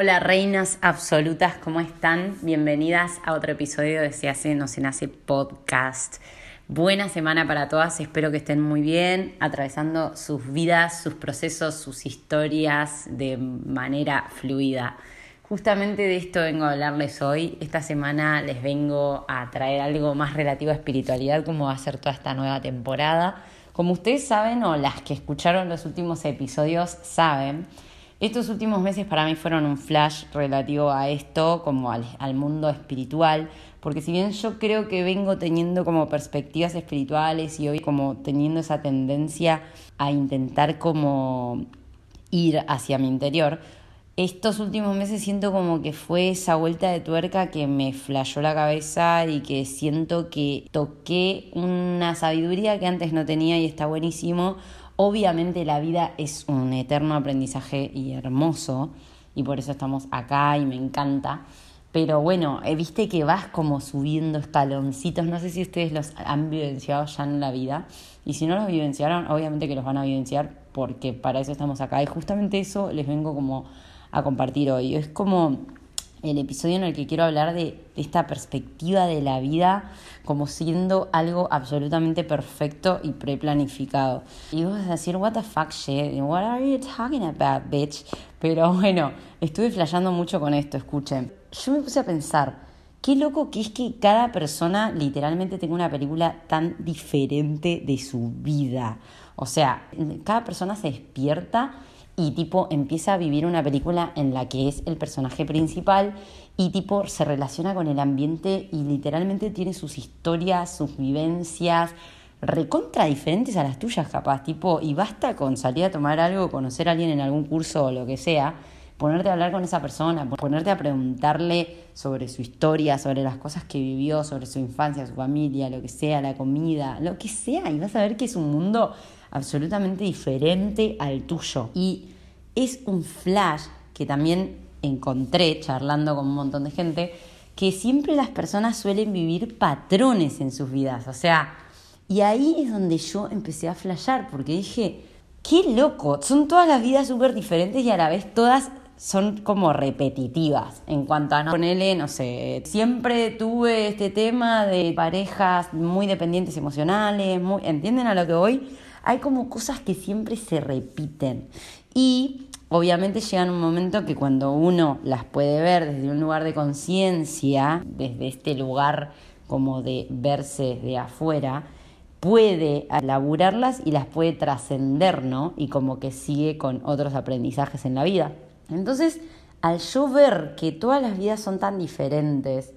Hola reinas absolutas, ¿cómo están? Bienvenidas a otro episodio de Se hace, no se nace podcast. Buena semana para todas, espero que estén muy bien, atravesando sus vidas, sus procesos, sus historias de manera fluida. Justamente de esto vengo a hablarles hoy. Esta semana les vengo a traer algo más relativo a espiritualidad, como va a ser toda esta nueva temporada. Como ustedes saben, o las que escucharon los últimos episodios saben, estos últimos meses para mí fueron un flash relativo a esto, como al, mundo espiritual, porque si bien yo creo que vengo teniendo como perspectivas espirituales y hoy como teniendo esa tendencia a intentar como ir hacia mi interior, estos últimos meses siento como que fue esa vuelta de tuerca que me flashó la cabeza y que siento que toqué una sabiduría que antes no tenía y está buenísimo Obviamente la vida es un eterno aprendizaje y hermoso y por eso estamos acá y me encanta. Pero bueno, eh, viste que vas como subiendo escaloncitos. No sé si ustedes los han vivenciado ya en la vida. Y si no los vivenciaron, obviamente que los van a vivenciar porque para eso estamos acá. Y justamente eso les vengo como a compartir hoy. Es como el episodio en el que quiero hablar de esta perspectiva de la vida como siendo algo absolutamente perfecto y preplanificado. Y vos vas a decir, what the fuck shit, what are you talking about, bitch? Pero bueno, estuve flasheando mucho con esto, escuchen. Yo me puse a pensar, qué loco que es que cada persona literalmente tenga una película tan diferente de su vida. O sea, cada persona se despierta y tipo empieza a vivir una película en la que es el personaje principal y tipo se relaciona con el ambiente y literalmente tiene sus historias, sus vivencias recontra diferentes a las tuyas capaz, tipo, y basta con salir a tomar algo, conocer a alguien en algún curso o lo que sea, ponerte a hablar con esa persona, ponerte a preguntarle sobre su historia, sobre las cosas que vivió, sobre su infancia, su familia, lo que sea, la comida, lo que sea, y vas a ver que es un mundo absolutamente diferente al tuyo. Y es un flash que también encontré charlando con un montón de gente, que siempre las personas suelen vivir patrones en sus vidas. O sea, y ahí es donde yo empecé a flashear, porque dije, qué loco, son todas las vidas súper diferentes y a la vez todas son como repetitivas en cuanto a no ponerle, no sé, siempre tuve este tema de parejas muy dependientes emocionales, muy, ¿entienden a lo que voy? Hay como cosas que siempre se repiten. Y obviamente llegan un momento que cuando uno las puede ver desde un lugar de conciencia, desde este lugar como de verse de afuera, puede elaborarlas y las puede trascender, ¿no? Y como que sigue con otros aprendizajes en la vida. Entonces, al yo ver que todas las vidas son tan diferentes,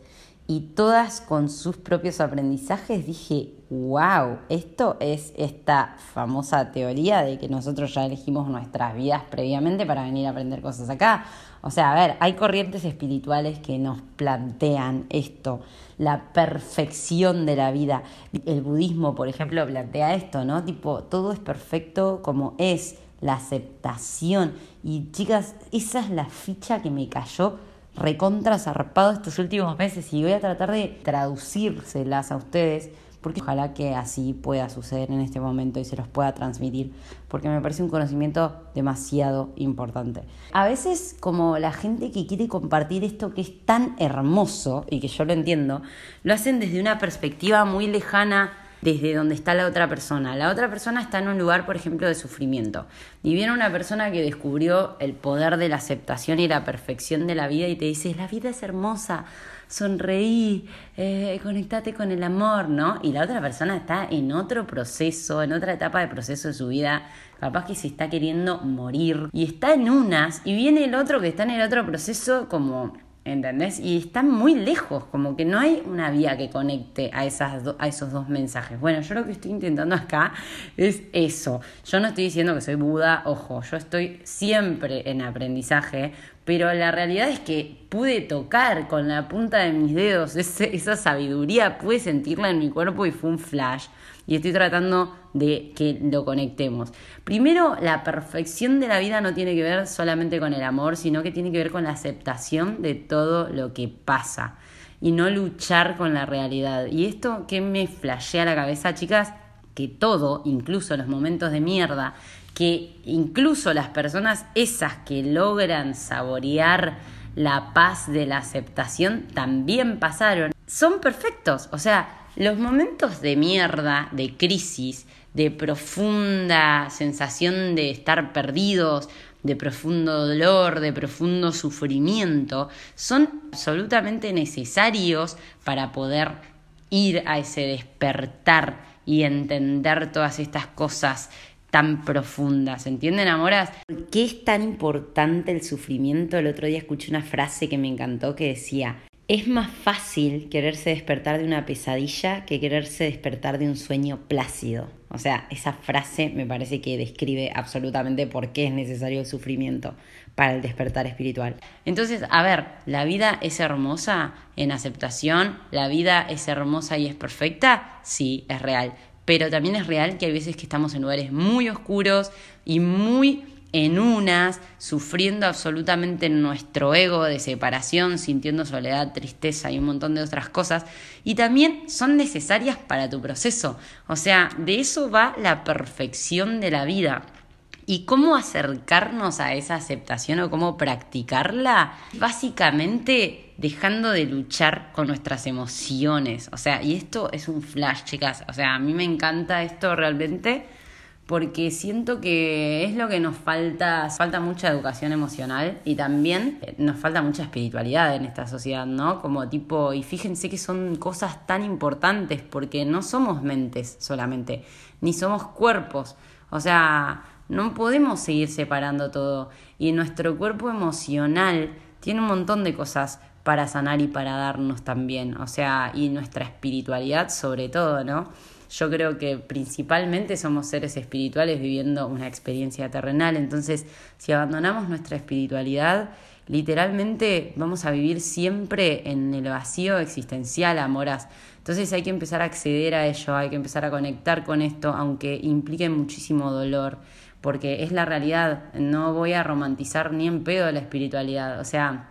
y todas con sus propios aprendizajes, dije, wow, esto es esta famosa teoría de que nosotros ya elegimos nuestras vidas previamente para venir a aprender cosas acá. O sea, a ver, hay corrientes espirituales que nos plantean esto, la perfección de la vida. El budismo, por ejemplo, plantea esto, ¿no? Tipo, todo es perfecto como es, la aceptación. Y chicas, esa es la ficha que me cayó recontra zarpado estos últimos meses y voy a tratar de traducírselas a ustedes porque ojalá que así pueda suceder en este momento y se los pueda transmitir, porque me parece un conocimiento demasiado importante. A veces como la gente que quiere compartir esto que es tan hermoso y que yo lo entiendo, lo hacen desde una perspectiva muy lejana desde donde está la otra persona. La otra persona está en un lugar, por ejemplo, de sufrimiento. Y viene una persona que descubrió el poder de la aceptación y la perfección de la vida y te dice, la vida es hermosa, sonreí, eh, conectate con el amor, ¿no? Y la otra persona está en otro proceso, en otra etapa de proceso de su vida, capaz que se está queriendo morir y está en unas y viene el otro que está en el otro proceso como ¿Entendés? Y están muy lejos, como que no hay una vía que conecte a, esas a esos dos mensajes. Bueno, yo lo que estoy intentando acá es eso. Yo no estoy diciendo que soy Buda, ojo, yo estoy siempre en aprendizaje, pero la realidad es que pude tocar con la punta de mis dedos esa sabiduría, pude sentirla en mi cuerpo y fue un flash y estoy tratando de que lo conectemos. Primero, la perfección de la vida no tiene que ver solamente con el amor, sino que tiene que ver con la aceptación de todo lo que pasa y no luchar con la realidad. Y esto que me flashea la cabeza, chicas, que todo, incluso los momentos de mierda que incluso las personas esas que logran saborear la paz de la aceptación también pasaron, son perfectos. O sea, los momentos de mierda, de crisis, de profunda sensación de estar perdidos, de profundo dolor, de profundo sufrimiento, son absolutamente necesarios para poder ir a ese despertar y entender todas estas cosas tan profundas, ¿entienden, amoras? ¿Por qué es tan importante el sufrimiento? El otro día escuché una frase que me encantó que decía, es más fácil quererse despertar de una pesadilla que quererse despertar de un sueño plácido. O sea, esa frase me parece que describe absolutamente por qué es necesario el sufrimiento para el despertar espiritual. Entonces, a ver, la vida es hermosa en aceptación, la vida es hermosa y es perfecta, sí, es real. Pero también es real que hay veces que estamos en lugares muy oscuros y muy en unas, sufriendo absolutamente nuestro ego de separación, sintiendo soledad, tristeza y un montón de otras cosas, y también son necesarias para tu proceso. O sea, de eso va la perfección de la vida. ¿Y cómo acercarnos a esa aceptación o cómo practicarla? Básicamente dejando de luchar con nuestras emociones. O sea, y esto es un flash, chicas. O sea, a mí me encanta esto realmente porque siento que es lo que nos falta, falta mucha educación emocional y también nos falta mucha espiritualidad en esta sociedad, ¿no? Como tipo, y fíjense que son cosas tan importantes porque no somos mentes solamente, ni somos cuerpos, o sea, no podemos seguir separando todo y nuestro cuerpo emocional tiene un montón de cosas para sanar y para darnos también, o sea, y nuestra espiritualidad sobre todo, ¿no? Yo creo que principalmente somos seres espirituales viviendo una experiencia terrenal, entonces si abandonamos nuestra espiritualidad, literalmente vamos a vivir siempre en el vacío existencial, amoras. Entonces hay que empezar a acceder a ello, hay que empezar a conectar con esto, aunque implique muchísimo dolor, porque es la realidad, no voy a romantizar ni en pedo la espiritualidad, o sea,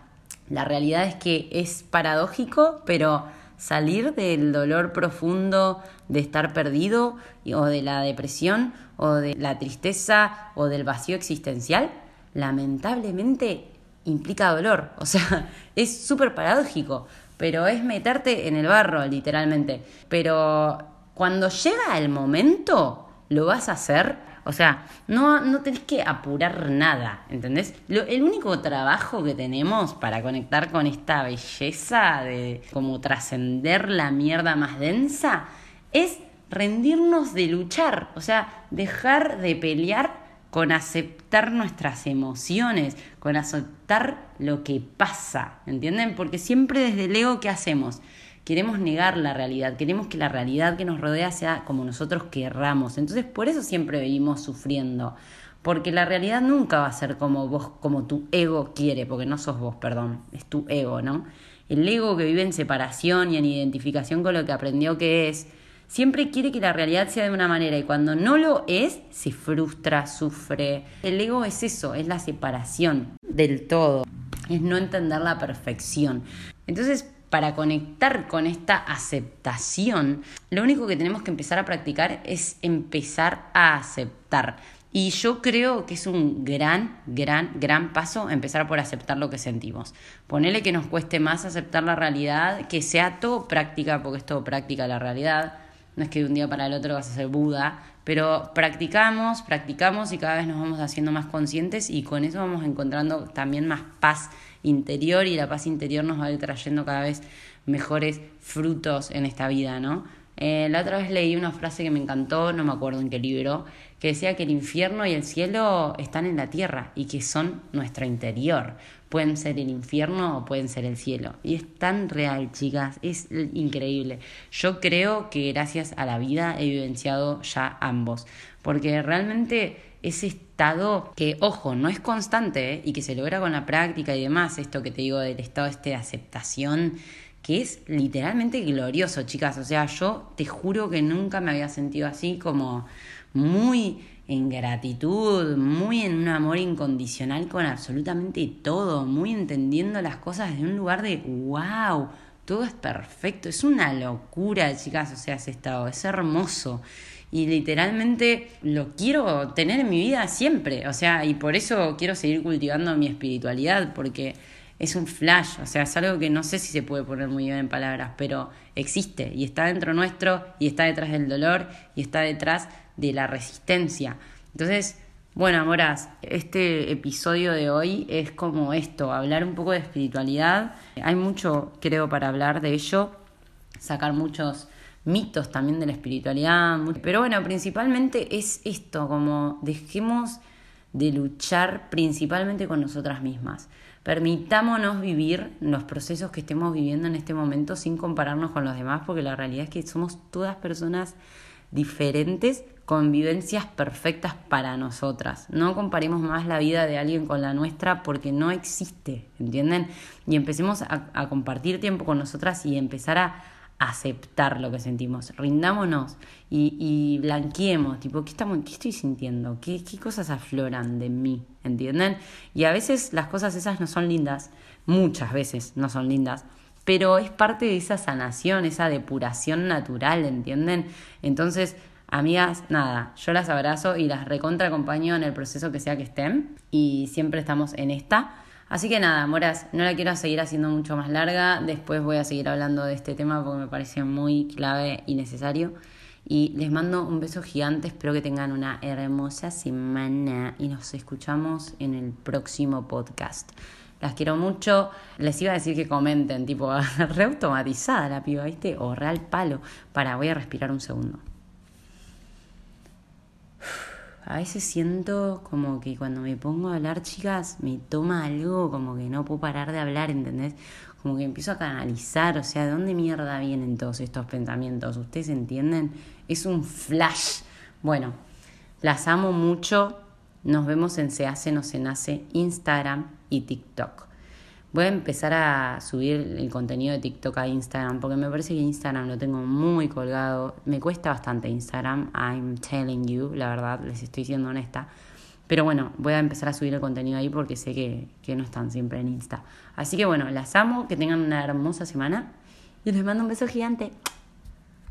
la realidad es que es paradójico, pero salir del dolor profundo de estar perdido o de la depresión o de la tristeza o del vacío existencial, lamentablemente implica dolor. O sea, es súper paradójico, pero es meterte en el barro, literalmente. Pero cuando llega el momento, lo vas a hacer o sea, no, no tenés que apurar nada, ¿entendés? el único trabajo que tenemos para conectar con esta belleza de como trascender la mierda más densa es rendirnos de luchar, o sea, dejar de pelear con aceptar nuestras emociones, con aceptar lo que pasa, ¿entienden? Porque siempre desde el ego, ¿qué hacemos? Queremos negar la realidad, queremos que la realidad que nos rodea sea como nosotros querramos. Entonces por eso siempre vivimos sufriendo, porque la realidad nunca va a ser como vos, como tu ego quiere, porque no sos vos, perdón, es tu ego, ¿no? El ego que vive en separación y en identificación con lo que aprendió que es, siempre quiere que la realidad sea de una manera y cuando no lo es, se frustra, sufre. El ego es eso, es la separación del todo, es no entender la perfección. Entonces, para conectar con esta aceptación, lo único que tenemos que empezar a practicar es empezar a aceptar. Y yo creo que es un gran, gran, gran paso empezar por aceptar lo que sentimos. Ponele que nos cueste más aceptar la realidad, que sea todo práctica, porque es todo práctica la realidad. No es que de un día para el otro vas a ser Buda, pero practicamos, practicamos y cada vez nos vamos haciendo más conscientes y con eso vamos encontrando también más paz interior y la paz interior nos va a ir trayendo cada vez mejores frutos en esta vida, ¿no? Eh, la otra vez leí una frase que me encantó, no me acuerdo en qué libro, que decía que el infierno y el cielo están en la tierra y que son nuestro interior. Pueden ser el infierno o pueden ser el cielo. Y es tan real, chicas, es increíble. Yo creo que gracias a la vida he vivenciado ya ambos, porque realmente ese estado que, ojo, no es constante ¿eh? y que se logra con la práctica y demás, esto que te digo del estado este de aceptación, que es literalmente glorioso, chicas. O sea, yo te juro que nunca me había sentido así como muy en gratitud, muy en un amor incondicional con absolutamente todo, muy entendiendo las cosas desde un lugar de wow, todo es perfecto, es una locura, chicas, o sea, ese estado, es hermoso. Y literalmente lo quiero tener en mi vida siempre, o sea, y por eso quiero seguir cultivando mi espiritualidad, porque es un flash, o sea, es algo que no sé si se puede poner muy bien en palabras, pero existe y está dentro nuestro y está detrás del dolor y está detrás de la resistencia. Entonces, bueno, amoras, este episodio de hoy es como esto, hablar un poco de espiritualidad. Hay mucho, creo, para hablar de ello, sacar muchos mitos también de la espiritualidad. Pero bueno, principalmente es esto, como dejemos de luchar principalmente con nosotras mismas. Permitámonos vivir los procesos que estemos viviendo en este momento sin compararnos con los demás, porque la realidad es que somos todas personas diferentes con vivencias perfectas para nosotras. No comparemos más la vida de alguien con la nuestra porque no existe, ¿entienden? Y empecemos a, compartir tiempo con nosotras y empezar a aceptar lo que sentimos. Rindámonos y, y blanqueemos, tipo, ¿qué, estamos, ¿qué estoy sintiendo? ¿Qué, ¿Qué cosas afloran de mí? ¿Entienden? Y a veces las cosas esas no son lindas, muchas veces no son lindas pero es parte de esa sanación, esa depuración natural, ¿entienden? Entonces, amigas, nada, yo las abrazo y las recontra acompaño en el proceso que sea que estén y siempre estamos en esta. Así que nada, moras, no la quiero seguir haciendo mucho más larga, después voy a seguir hablando de este tema porque me parece muy clave y necesario. Y les mando un beso gigante, espero que tengan una hermosa semana y nos escuchamos en el próximo podcast. Las quiero mucho. Les iba a decir que comenten, tipo, re automatizada la piba, ¿viste? O real palo. Para, voy a respirar un segundo. A veces siento como que cuando me pongo a hablar, chicas, me toma algo como que no puedo parar de hablar, ¿entendés? Como que empiezo a canalizar, o sea, ¿de dónde mierda vienen todos estos pensamientos? ¿Ustedes entienden? Es un flash. Bueno, las amo mucho. Nos vemos en Se hace, no se nace Instagram y TikTok. Voy a empezar a subir el contenido de TikTok a Instagram porque me parece que Instagram lo tengo muy colgado. Me cuesta bastante Instagram, I'm telling you, la verdad, les estoy siendo honesta. Pero bueno, voy a empezar a subir el contenido ahí porque sé que, que no están siempre en Insta. Así que bueno, las amo, que tengan una hermosa semana y les mando un beso gigante.